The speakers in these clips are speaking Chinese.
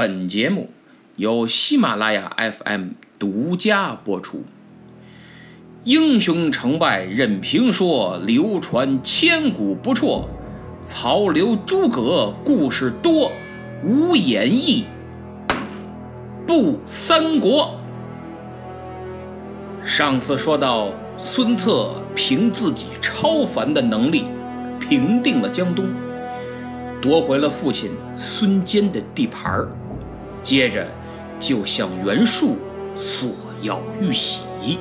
本节目由喜马拉雅 FM 独家播出。英雄成败任评说，流传千古不辍。曹刘诸葛故事多，无演义不三国。上次说到，孙策凭自己超凡的能力，平定了江东，夺回了父亲孙坚的地盘儿，接着就向袁术索要玉玺。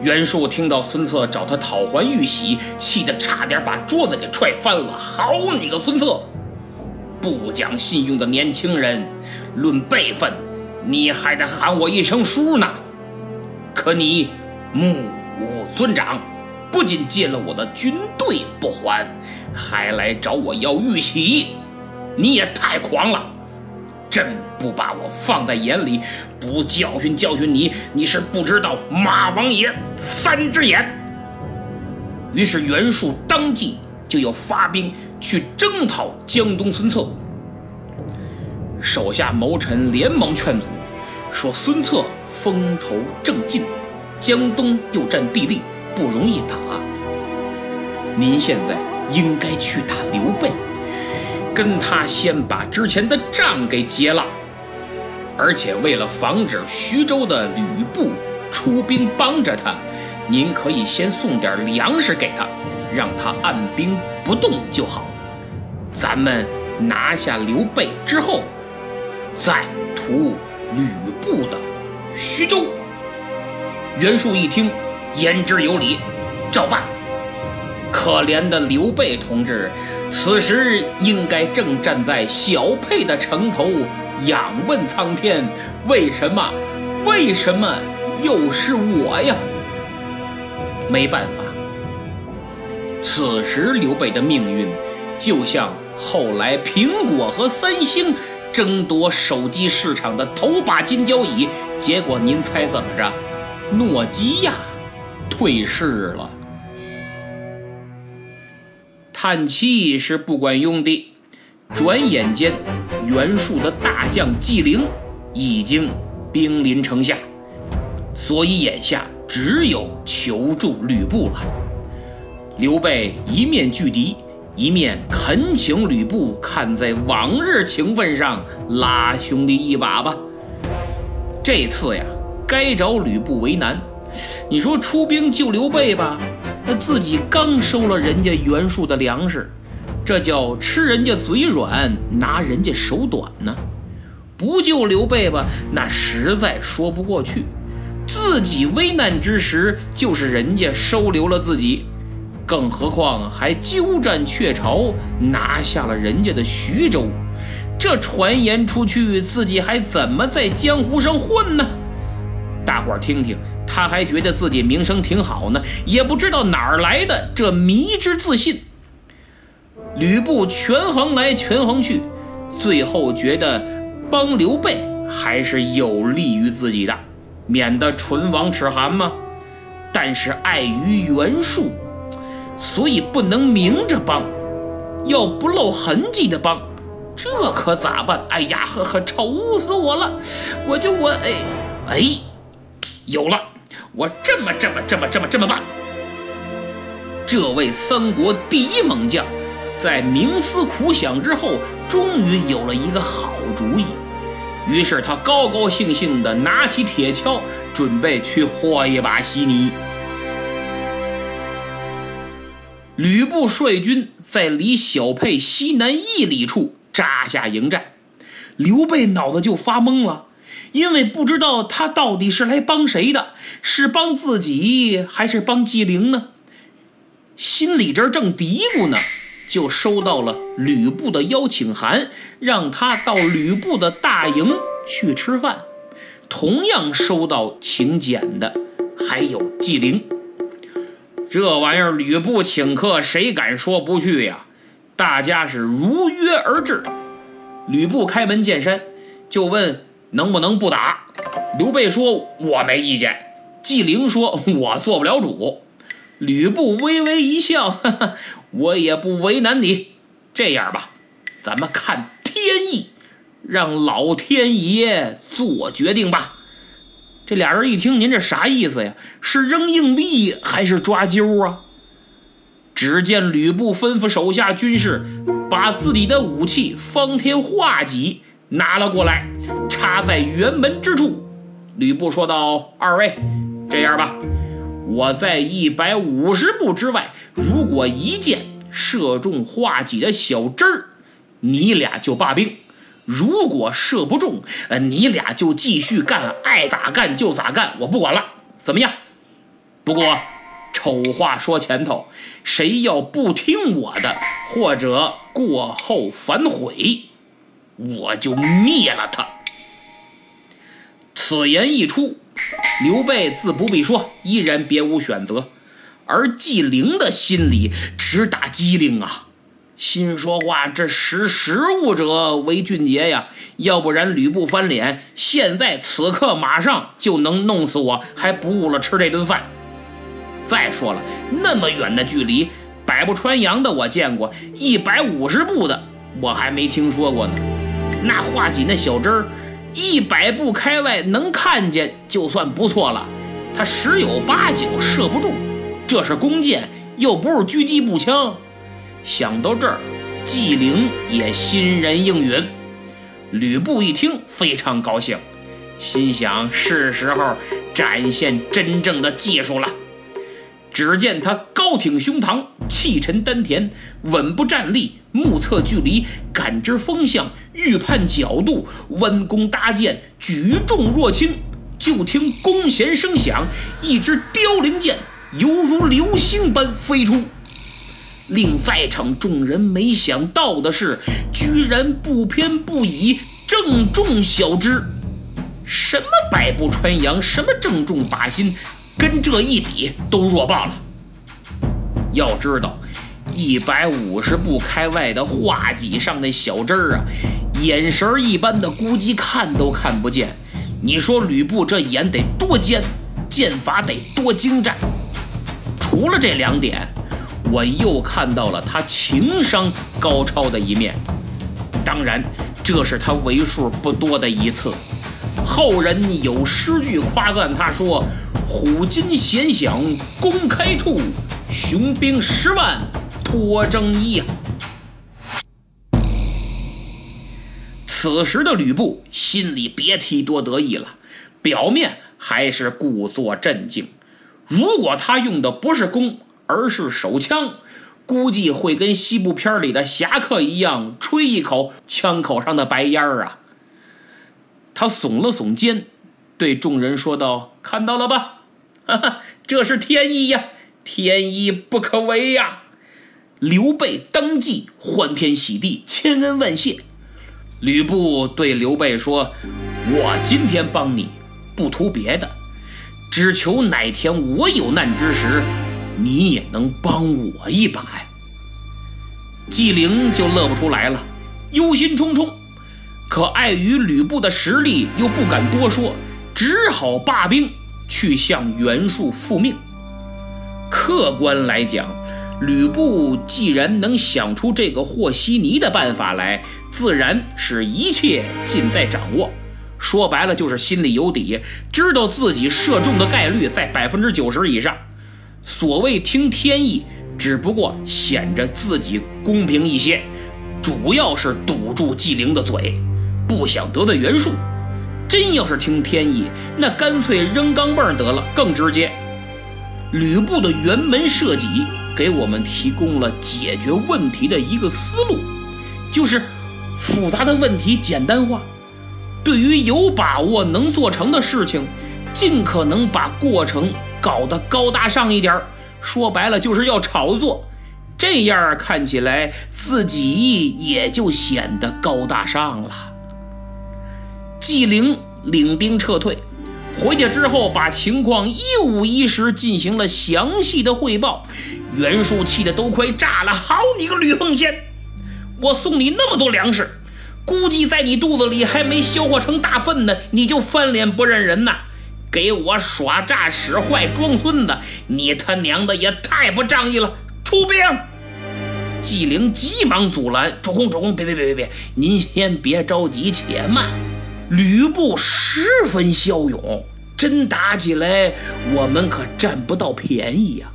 袁术听到孙策找他讨还玉玺，气得差点把桌子给踹翻了。好你个孙策，不讲信用的年轻人！论辈分，你还得喊我一声叔呢。可你目无尊长，不仅借了我的军队不还，还来找我要玉玺，你也太狂了！真不把我放在眼里，不教训教训你，你是不知道马王爷三只眼。于是袁术当即就要发兵去征讨江东孙策，手下谋臣连忙劝阻，说孙策风头正劲，江东又占地利，不容易打。您现在应该去打刘备。跟他先把之前的账给结了，而且为了防止徐州的吕布出兵帮着他，您可以先送点粮食给他，让他按兵不动就好。咱们拿下刘备之后，再屠吕布的徐州。袁术一听，言之有理，照办。可怜的刘备同志。此时应该正站在小沛的城头，仰问苍天：为什么？为什么又是我呀？没办法，此时刘备的命运就像后来苹果和三星争夺手机市场的头把金交椅，结果您猜怎么着？诺基亚退市了。叹气是不管用的。转眼间，袁术的大将纪灵已经兵临城下，所以眼下只有求助吕布了。刘备一面拒敌，一面恳请吕布看在往日情分上拉兄弟一把吧。这次呀，该找吕布为难。你说出兵救刘备吧？那自己刚收了人家袁术的粮食，这叫吃人家嘴软，拿人家手短呢。不救刘备吧，那实在说不过去。自己危难之时，就是人家收留了自己，更何况还鸠占鹊巢，拿下了人家的徐州。这传言出去，自己还怎么在江湖上混呢？大伙儿听听。他还觉得自己名声挺好呢，也不知道哪儿来的这迷之自信。吕布权衡来权衡去，最后觉得帮刘备还是有利于自己的，免得唇亡齿寒嘛。但是碍于袁术，所以不能明着帮，要不露痕迹的帮，这可咋办？哎呀，呵呵，愁死我了！我就我哎哎，有了。我这么这么这么这么这么办。这位三国第一猛将，在冥思苦想之后，终于有了一个好主意。于是他高高兴兴地拿起铁锹，准备去和一把稀泥。吕布率军在离小沛西南一里处扎下营寨，刘备脑子就发懵了。因为不知道他到底是来帮谁的，是帮自己还是帮纪灵呢？心里这正嘀咕呢，就收到了吕布的邀请函，让他到吕布的大营去吃饭。同样收到请柬的还有纪灵。这玩意儿，吕布请客，谁敢说不去呀？大家是如约而至。吕布开门见山就问。能不能不打？刘备说：“我没意见。”纪灵说：“ 我做不了主。”吕布微微一笑：“哈哈，我也不为难你。这样吧，咱们看天意，让老天爷做决定吧。这俩人一听，您这啥意思呀？是扔硬币还是抓阄啊？只见吕布吩咐手下军士，把自己的武器方天画戟拿了过来，插在辕门之处。吕布说道：“二位，这样吧，我在一百五十步之外，如果一箭射中画戟的小枝儿，你俩就罢兵；如果射不中，呃，你俩就继续干，爱咋干就咋干，我不管了，怎么样？不过。”丑话说前头，谁要不听我的，或者过后反悔，我就灭了他。此言一出，刘备自不必说，依然别无选择。而纪灵的心里直打机灵啊，心说话：这识时务者为俊杰呀！要不然吕布翻脸，现在此刻马上就能弄死我，还不误了吃这顿饭。再说了，那么远的距离，百步穿杨的我见过，一百五十步的我还没听说过呢。那画戟那小针儿，一百步开外能看见就算不错了，他十有八九射不中。这是弓箭，又不是狙击步枪。想到这儿，纪灵也欣然应允。吕布一听，非常高兴，心想是时候展现真正的技术了。只见他高挺胸膛，气沉丹田，稳步站立，目测距离，感知风向，预判角度，弯弓搭箭，举重若轻。就听弓弦声响，一支凋零箭犹如流星般飞出。令在场众人没想到的是，居然不偏不倚，正中小枝。什么百步穿杨，什么正中靶心。跟这一比都弱爆了。要知道，一百五十步开外的画戟上那小枝儿啊，眼神一般的估计看都看不见。你说吕布这眼得多尖，剑法得多精湛？除了这两点，我又看到了他情商高超的一面。当然，这是他为数不多的一次。后人有诗句夸赞他说。虎金弦响弓开处，雄兵十万脱征衣呀！此时的吕布心里别提多得意了，表面还是故作镇静。如果他用的不是弓，而是手枪，估计会跟西部片里的侠客一样，吹一口枪口上的白烟儿啊！他耸了耸肩，对众人说道：“看到了吧？”哈哈，这是天意呀，天意不可违呀！刘备当即欢天喜地，千恩万谢。吕布对刘备说：“我今天帮你，不图别的，只求哪天我有难之时，你也能帮我一把呀。”纪灵就乐不出来了，忧心忡忡，可碍于吕布的实力，又不敢多说，只好罢兵。去向袁术复命。客观来讲，吕布既然能想出这个和稀泥的办法来，自然是一切尽在掌握。说白了，就是心里有底，知道自己射中的概率在百分之九十以上。所谓听天意，只不过显着自己公平一些，主要是堵住纪灵的嘴，不想得罪袁术。真要是听天意，那干脆扔钢镚得了，更直接。吕布的辕门射戟给我们提供了解决问题的一个思路，就是复杂的问题简单化。对于有把握能做成的事情，尽可能把过程搞得高大上一点说白了就是要炒作，这样看起来自己也就显得高大上了。纪灵领兵撤退，回去之后把情况一五一十进行了详细的汇报。袁术气得都快炸了：“好你个吕奉先，我送你那么多粮食，估计在你肚子里还没消化成大粪呢，你就翻脸不认人呐！给我耍诈使坏装孙子，你他娘的也太不仗义了！出兵！”纪灵急忙阻拦：“主公，主公，别别别别别，您先别着急，且慢。吕布十分骁勇，真打起来，我们可占不到便宜呀。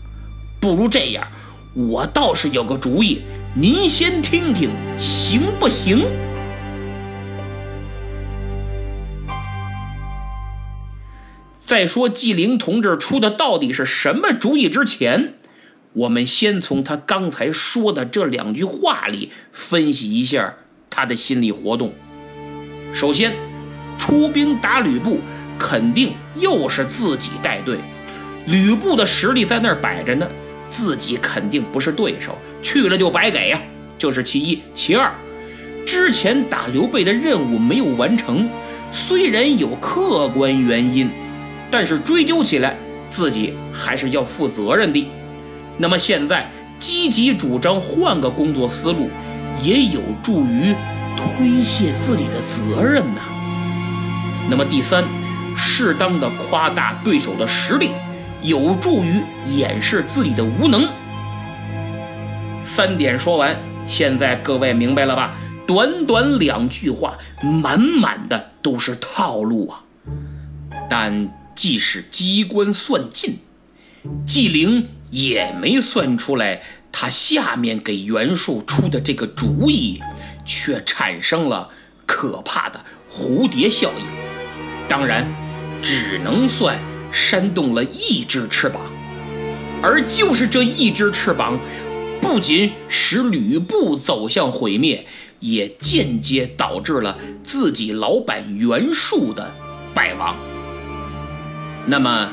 不如这样，我倒是有个主意，您先听听，行不行？”在说纪灵同志出的到底是什么主意之前，我们先从他刚才说的这两句话里分析一下他的心理活动。首先，出兵打吕布，肯定又是自己带队。吕布的实力在那儿摆着呢，自己肯定不是对手，去了就白给呀，这是其一。其二，之前打刘备的任务没有完成，虽然有客观原因。但是追究起来，自己还是要负责任的。那么现在积极主张换个工作思路，也有助于推卸自己的责任呐。那么第三，适当的夸大对手的实力，有助于掩饰自己的无能。三点说完，现在各位明白了吧？短短两句话，满满的都是套路啊！但。即使机关算尽，纪灵也没算出来，他下面给袁术出的这个主意，却产生了可怕的蝴蝶效应。当然，只能算扇动了一只翅膀，而就是这一只翅膀，不仅使吕布走向毁灭，也间接导致了自己老板袁术的败亡。那么，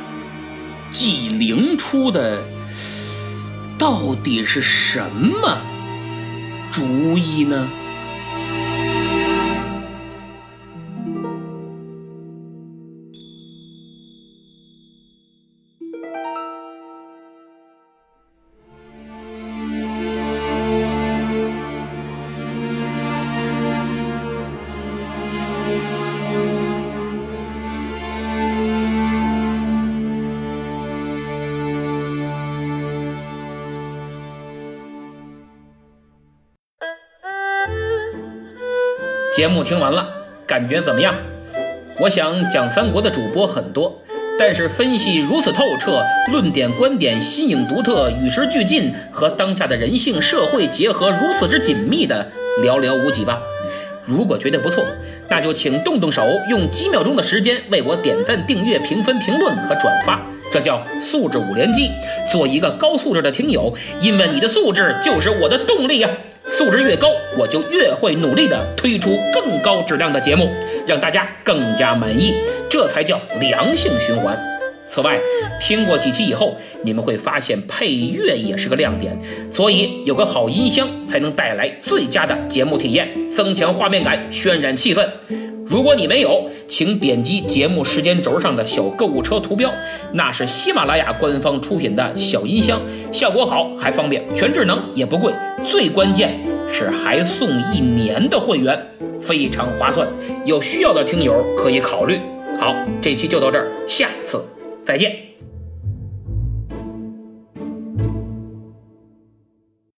纪灵出的到底是什么主意呢？节目听完了，感觉怎么样？我想讲三国的主播很多，但是分析如此透彻，论点观点新颖独特，与时俱进，和当下的人性社会结合如此之紧密的寥寥无几吧。如果觉得不错，那就请动动手，用几秒钟的时间为我点赞、订阅、评分、评论和转发，这叫素质五连击。做一个高素质的听友，因为你的素质就是我的动力呀。素质越高，我就越会努力的推出更高质量的节目，让大家更加满意，这才叫良性循环。此外，听过几期以后，你们会发现配乐也是个亮点，所以有个好音箱才能带来最佳的节目体验，增强画面感，渲染气氛。如果你没有，请点击节目时间轴上的小购物车图标，那是喜马拉雅官方出品的小音箱，效果好还方便，全智能也不贵，最关键是还送一年的会员，非常划算。有需要的听友可以考虑。好，这期就到这儿，下次再见。